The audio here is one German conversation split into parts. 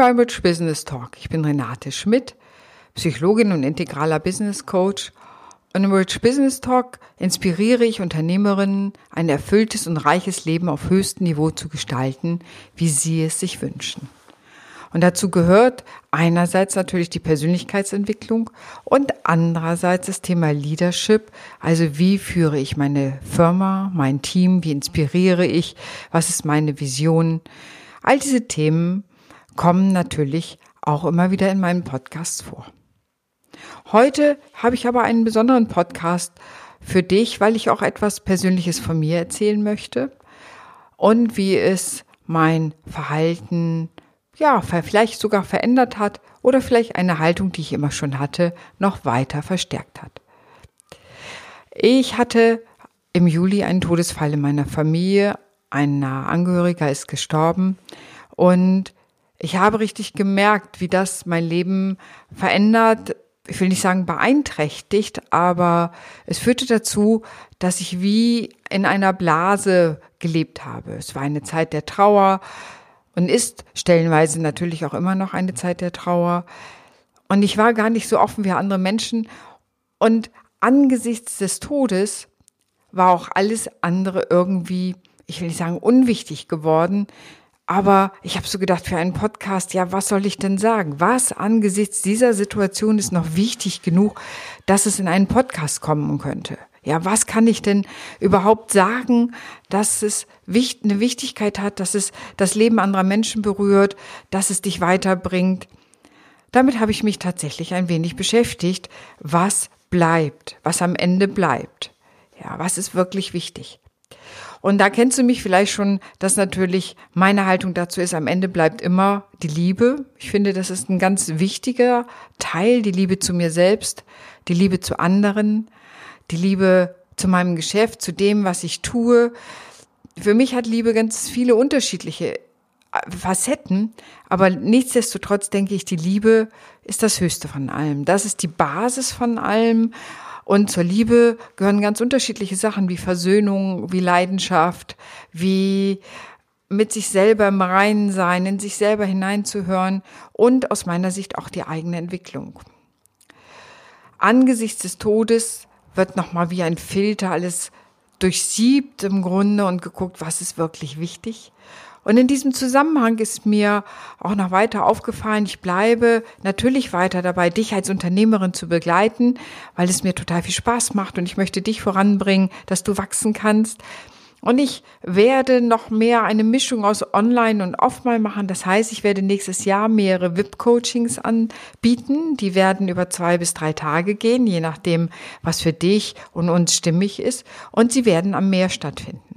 Rich Business Talk. Ich bin Renate Schmidt, Psychologin und integraler Business Coach. Und im Rich Business Talk inspiriere ich Unternehmerinnen, ein erfülltes und reiches Leben auf höchstem Niveau zu gestalten, wie sie es sich wünschen. Und dazu gehört einerseits natürlich die Persönlichkeitsentwicklung und andererseits das Thema Leadership. Also wie führe ich meine Firma, mein Team, wie inspiriere ich, was ist meine Vision. All diese Themen kommen natürlich auch immer wieder in meinen Podcasts vor. Heute habe ich aber einen besonderen Podcast für dich, weil ich auch etwas Persönliches von mir erzählen möchte und wie es mein Verhalten ja, vielleicht sogar verändert hat oder vielleicht eine Haltung, die ich immer schon hatte, noch weiter verstärkt hat. Ich hatte im Juli einen Todesfall in meiner Familie. Ein Angehöriger ist gestorben und ich habe richtig gemerkt, wie das mein Leben verändert. Ich will nicht sagen beeinträchtigt, aber es führte dazu, dass ich wie in einer Blase gelebt habe. Es war eine Zeit der Trauer, und ist stellenweise natürlich auch immer noch eine Zeit der Trauer. Und ich war gar nicht so offen wie andere Menschen. Und angesichts des Todes war auch alles andere irgendwie, ich will nicht sagen unwichtig geworden, aber ich habe so gedacht, für einen Podcast, ja, was soll ich denn sagen? Was angesichts dieser Situation ist noch wichtig genug, dass es in einen Podcast kommen könnte? Ja, was kann ich denn überhaupt sagen, dass es eine Wichtigkeit hat, dass es das Leben anderer Menschen berührt, dass es dich weiterbringt? Damit habe ich mich tatsächlich ein wenig beschäftigt. Was bleibt? Was am Ende bleibt? Ja, was ist wirklich wichtig? Und da kennst du mich vielleicht schon, dass natürlich meine Haltung dazu ist, am Ende bleibt immer die Liebe. Ich finde, das ist ein ganz wichtiger Teil, die Liebe zu mir selbst, die Liebe zu anderen, die Liebe zu meinem Geschäft, zu dem, was ich tue. Für mich hat Liebe ganz viele unterschiedliche äh, Facetten, aber nichtsdestotrotz denke ich, die Liebe ist das Höchste von allem. Das ist die Basis von allem. Und zur Liebe gehören ganz unterschiedliche Sachen wie Versöhnung, wie Leidenschaft, wie mit sich selber im Reinen sein, in sich selber hineinzuhören und aus meiner Sicht auch die eigene Entwicklung. Angesichts des Todes wird nochmal wie ein Filter alles durchsiebt im Grunde und geguckt, was ist wirklich wichtig. Und in diesem Zusammenhang ist mir auch noch weiter aufgefallen, ich bleibe natürlich weiter dabei, dich als Unternehmerin zu begleiten, weil es mir total viel Spaß macht und ich möchte dich voranbringen, dass du wachsen kannst. Und ich werde noch mehr eine Mischung aus Online und Offline machen. Das heißt, ich werde nächstes Jahr mehrere VIP-Coachings anbieten. Die werden über zwei bis drei Tage gehen, je nachdem, was für dich und uns stimmig ist. Und sie werden am Meer stattfinden.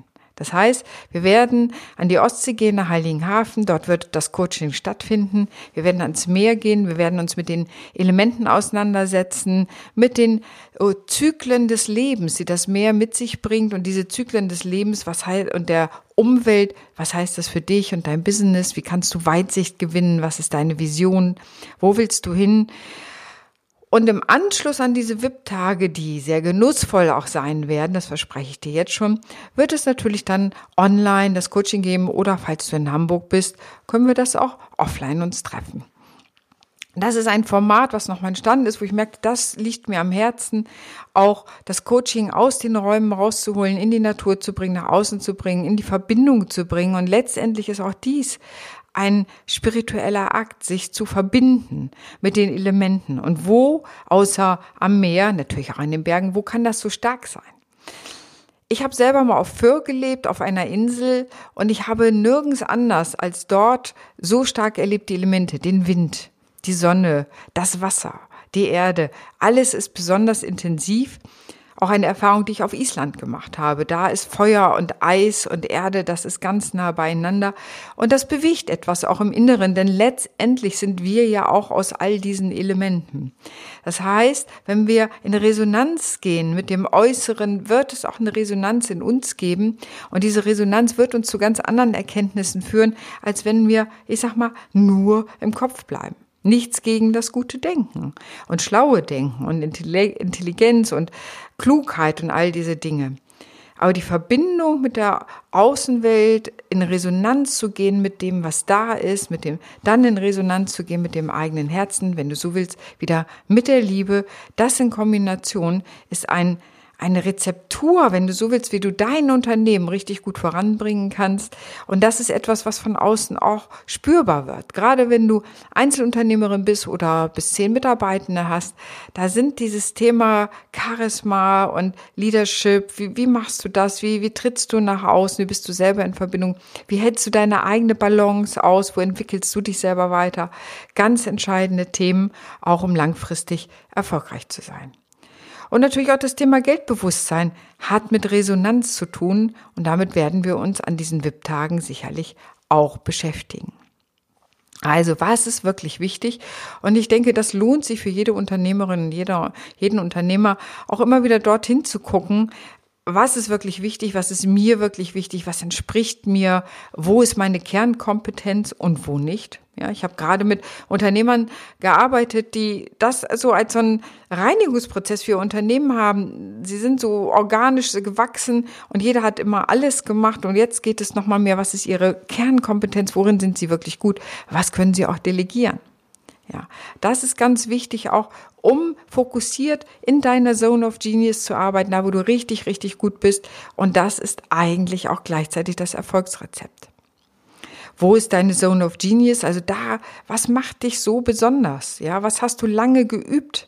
Das heißt, wir werden an die Ostsee gehen, nach Heiligenhafen. Dort wird das Coaching stattfinden. Wir werden ans Meer gehen. Wir werden uns mit den Elementen auseinandersetzen, mit den oh, Zyklen des Lebens, die das Meer mit sich bringt und diese Zyklen des Lebens, was heißt, und der Umwelt, was heißt das für dich und dein Business? Wie kannst du Weitsicht gewinnen? Was ist deine Vision? Wo willst du hin? Und im Anschluss an diese VIP-Tage, die sehr genussvoll auch sein werden, das verspreche ich dir jetzt schon, wird es natürlich dann online das Coaching geben oder falls du in Hamburg bist, können wir das auch offline uns treffen. Das ist ein Format, was noch entstanden ist, wo ich merke, das liegt mir am Herzen, auch das Coaching aus den Räumen rauszuholen, in die Natur zu bringen, nach außen zu bringen, in die Verbindung zu bringen. Und letztendlich ist auch dies ein spiritueller Akt, sich zu verbinden mit den Elementen. Und wo, außer am Meer, natürlich auch in den Bergen, wo kann das so stark sein? Ich habe selber mal auf Föhr gelebt, auf einer Insel, und ich habe nirgends anders als dort so stark erlebt die Elemente, den Wind, die Sonne, das Wasser, die Erde. Alles ist besonders intensiv auch eine Erfahrung, die ich auf Island gemacht habe. Da ist Feuer und Eis und Erde, das ist ganz nah beieinander. Und das bewegt etwas auch im Inneren, denn letztendlich sind wir ja auch aus all diesen Elementen. Das heißt, wenn wir in Resonanz gehen mit dem Äußeren, wird es auch eine Resonanz in uns geben. Und diese Resonanz wird uns zu ganz anderen Erkenntnissen führen, als wenn wir, ich sag mal, nur im Kopf bleiben. Nichts gegen das gute Denken und schlaue Denken und Intelligenz und Klugheit und all diese Dinge. Aber die Verbindung mit der Außenwelt in Resonanz zu gehen mit dem, was da ist, mit dem, dann in Resonanz zu gehen mit dem eigenen Herzen, wenn du so willst, wieder mit der Liebe, das in Kombination ist ein eine Rezeptur, wenn du so willst, wie du dein Unternehmen richtig gut voranbringen kannst. Und das ist etwas, was von außen auch spürbar wird. Gerade wenn du Einzelunternehmerin bist oder bis zehn Mitarbeitende hast, da sind dieses Thema Charisma und Leadership. Wie, wie machst du das? Wie, wie trittst du nach außen? Wie bist du selber in Verbindung? Wie hältst du deine eigene Balance aus? Wo entwickelst du dich selber weiter? Ganz entscheidende Themen, auch um langfristig erfolgreich zu sein. Und natürlich auch das Thema Geldbewusstsein hat mit Resonanz zu tun und damit werden wir uns an diesen VIP-Tagen sicherlich auch beschäftigen. Also, was ist wirklich wichtig? Und ich denke, das lohnt sich für jede Unternehmerin und jeder, jeden Unternehmer auch immer wieder dorthin zu gucken, was ist wirklich wichtig, was ist mir wirklich wichtig, was entspricht mir, wo ist meine Kernkompetenz und wo nicht. Ja, ich habe gerade mit Unternehmern gearbeitet, die das so als so einen Reinigungsprozess für Unternehmen haben. Sie sind so organisch gewachsen und jeder hat immer alles gemacht und jetzt geht es nochmal mehr, was ist ihre Kernkompetenz, worin sind sie wirklich gut, was können sie auch delegieren. Ja, das ist ganz wichtig auch, um fokussiert in deiner Zone of Genius zu arbeiten, da wo du richtig, richtig gut bist. Und das ist eigentlich auch gleichzeitig das Erfolgsrezept. Wo ist deine Zone of Genius? Also da, was macht dich so besonders? Ja, was hast du lange geübt?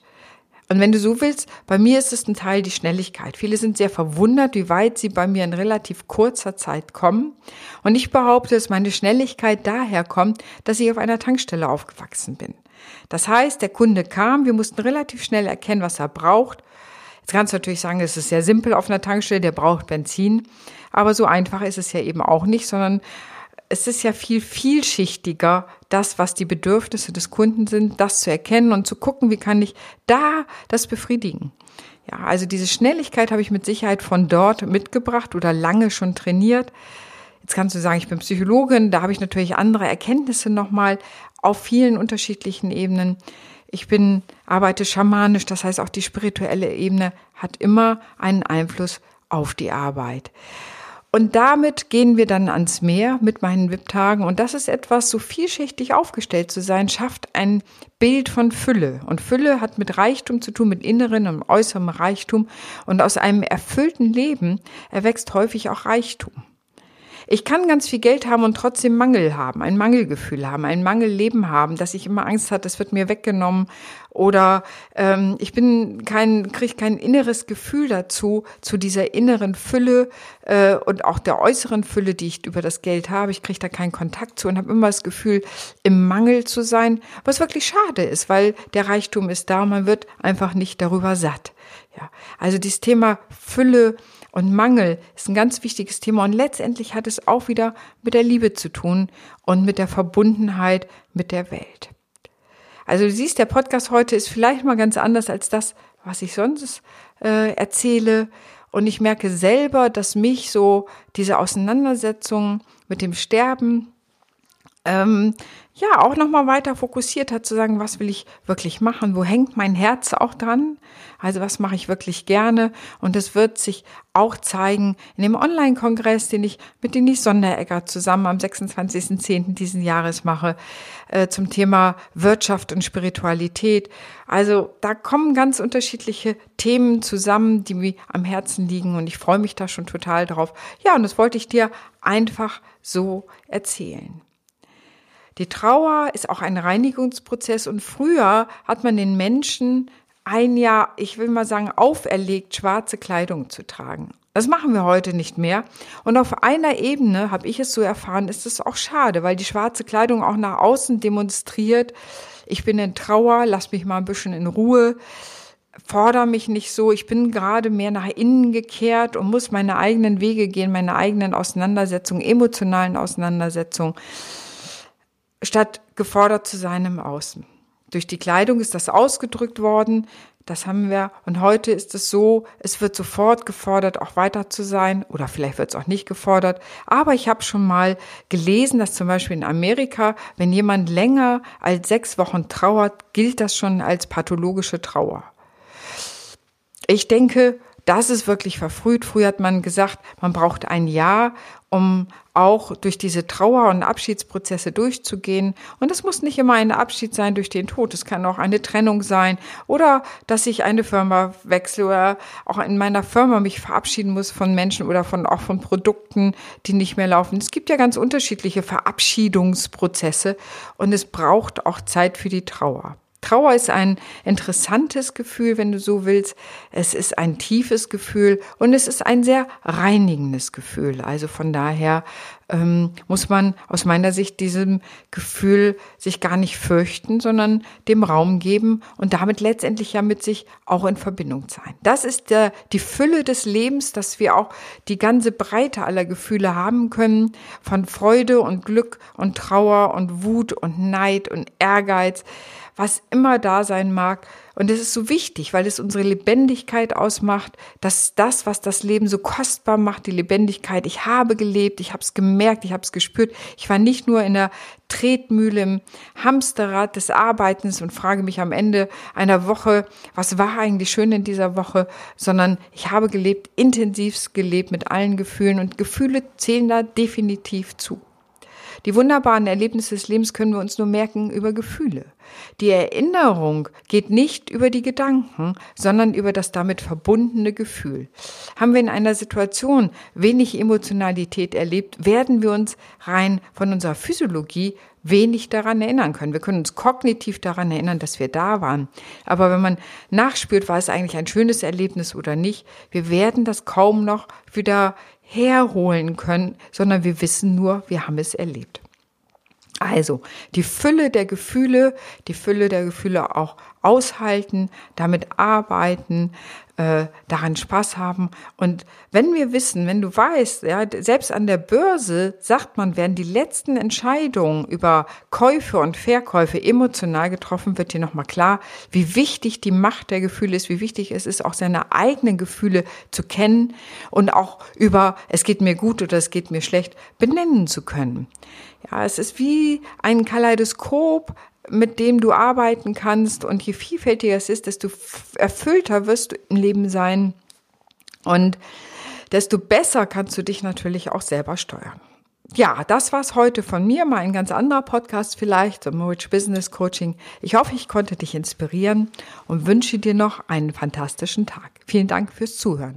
Und wenn du so willst, bei mir ist es ein Teil die Schnelligkeit. Viele sind sehr verwundert, wie weit sie bei mir in relativ kurzer Zeit kommen. Und ich behaupte, dass meine Schnelligkeit daher kommt, dass ich auf einer Tankstelle aufgewachsen bin. Das heißt, der Kunde kam, wir mussten relativ schnell erkennen, was er braucht. Jetzt kannst du natürlich sagen, es ist sehr simpel auf einer Tankstelle, der braucht Benzin. Aber so einfach ist es ja eben auch nicht, sondern es ist ja viel vielschichtiger, das, was die Bedürfnisse des Kunden sind, das zu erkennen und zu gucken, wie kann ich da das befriedigen. Ja, also diese Schnelligkeit habe ich mit Sicherheit von dort mitgebracht oder lange schon trainiert. Jetzt kannst du sagen, ich bin Psychologin, da habe ich natürlich andere Erkenntnisse nochmal auf vielen unterschiedlichen Ebenen. Ich bin, arbeite schamanisch, das heißt auch die spirituelle Ebene hat immer einen Einfluss auf die Arbeit. Und damit gehen wir dann ans Meer mit meinen VIP-Tagen. Und das ist etwas, so vielschichtig aufgestellt zu sein, schafft ein Bild von Fülle. Und Fülle hat mit Reichtum zu tun, mit inneren und äußerem Reichtum. Und aus einem erfüllten Leben erwächst häufig auch Reichtum. Ich kann ganz viel Geld haben und trotzdem Mangel haben, ein Mangelgefühl haben, ein Mangelleben haben, dass ich immer Angst hatte, das wird mir weggenommen oder ähm, ich bin kein, kriege kein inneres Gefühl dazu zu dieser inneren Fülle äh, und auch der äußeren Fülle, die ich über das Geld habe. Ich kriege da keinen Kontakt zu und habe immer das Gefühl, im Mangel zu sein, was wirklich schade ist, weil der Reichtum ist da, und man wird einfach nicht darüber satt. Ja, also dieses Thema Fülle und Mangel ist ein ganz wichtiges Thema und letztendlich hat es auch wieder mit der Liebe zu tun und mit der Verbundenheit mit der Welt. Also du siehst, der Podcast heute ist vielleicht mal ganz anders als das, was ich sonst äh, erzähle. Und ich merke selber, dass mich so diese Auseinandersetzung mit dem Sterben ähm, ja auch nochmal weiter fokussiert hat, zu sagen, was will ich wirklich machen, wo hängt mein Herz auch dran, also was mache ich wirklich gerne und es wird sich auch zeigen in dem Online-Kongress, den ich mit Denise Sonderegger zusammen am 26.10. diesen Jahres mache, äh, zum Thema Wirtschaft und Spiritualität. Also da kommen ganz unterschiedliche Themen zusammen, die mir am Herzen liegen und ich freue mich da schon total drauf. Ja, und das wollte ich dir einfach so erzählen. Die Trauer ist auch ein Reinigungsprozess und früher hat man den Menschen ein Jahr, ich will mal sagen, auferlegt, schwarze Kleidung zu tragen. Das machen wir heute nicht mehr. Und auf einer Ebene, habe ich es so erfahren, ist es auch schade, weil die schwarze Kleidung auch nach außen demonstriert, ich bin in Trauer, lass mich mal ein bisschen in Ruhe, fordere mich nicht so, ich bin gerade mehr nach innen gekehrt und muss meine eigenen Wege gehen, meine eigenen Auseinandersetzungen, emotionalen Auseinandersetzungen statt gefordert zu sein im Außen. Durch die Kleidung ist das ausgedrückt worden. Das haben wir. Und heute ist es so, es wird sofort gefordert, auch weiter zu sein. Oder vielleicht wird es auch nicht gefordert. Aber ich habe schon mal gelesen, dass zum Beispiel in Amerika, wenn jemand länger als sechs Wochen trauert, gilt das schon als pathologische Trauer. Ich denke, das ist wirklich verfrüht. Früher hat man gesagt, man braucht ein Jahr, um auch durch diese Trauer- und Abschiedsprozesse durchzugehen. Und es muss nicht immer ein Abschied sein durch den Tod. Es kann auch eine Trennung sein oder dass ich eine Firma wechsle oder auch in meiner Firma mich verabschieden muss von Menschen oder von, auch von Produkten, die nicht mehr laufen. Es gibt ja ganz unterschiedliche Verabschiedungsprozesse und es braucht auch Zeit für die Trauer. Trauer ist ein interessantes Gefühl, wenn du so willst. Es ist ein tiefes Gefühl und es ist ein sehr reinigendes Gefühl. Also von daher ähm, muss man aus meiner Sicht diesem Gefühl sich gar nicht fürchten, sondern dem Raum geben und damit letztendlich ja mit sich auch in Verbindung sein. Das ist der, die Fülle des Lebens, dass wir auch die ganze Breite aller Gefühle haben können, von Freude und Glück und Trauer und Wut und Neid und Ehrgeiz was immer da sein mag. Und es ist so wichtig, weil es unsere Lebendigkeit ausmacht, dass das, was das Leben so kostbar macht, die Lebendigkeit, ich habe gelebt, ich habe es gemerkt, ich habe es gespürt. Ich war nicht nur in der Tretmühle im Hamsterrad des Arbeitens und frage mich am Ende einer Woche, was war eigentlich schön in dieser Woche, sondern ich habe gelebt, intensivst gelebt mit allen Gefühlen und Gefühle zählen da definitiv zu. Die wunderbaren Erlebnisse des Lebens können wir uns nur merken über Gefühle. Die Erinnerung geht nicht über die Gedanken, sondern über das damit verbundene Gefühl. Haben wir in einer Situation wenig Emotionalität erlebt, werden wir uns rein von unserer Physiologie wenig daran erinnern können. Wir können uns kognitiv daran erinnern, dass wir da waren. Aber wenn man nachspürt, war es eigentlich ein schönes Erlebnis oder nicht, wir werden das kaum noch wieder herholen können, sondern wir wissen nur, wir haben es erlebt. Also die Fülle der Gefühle, die Fülle der Gefühle auch aushalten, damit arbeiten, äh, daran Spaß haben. Und wenn wir wissen, wenn du weißt, ja, selbst an der Börse sagt man, werden die letzten Entscheidungen über Käufe und Verkäufe emotional getroffen, wird dir nochmal klar, wie wichtig die Macht der Gefühle ist, wie wichtig es ist, auch seine eigenen Gefühle zu kennen und auch über es geht mir gut oder es geht mir schlecht benennen zu können. Ja, es ist wie ein Kaleidoskop, mit dem du arbeiten kannst. Und je vielfältiger es ist, desto erfüllter wirst du im Leben sein. Und desto besser kannst du dich natürlich auch selber steuern. Ja, das war's heute von mir. Mal ein ganz anderer Podcast vielleicht, zum Rich Business Coaching. Ich hoffe, ich konnte dich inspirieren und wünsche dir noch einen fantastischen Tag. Vielen Dank fürs Zuhören.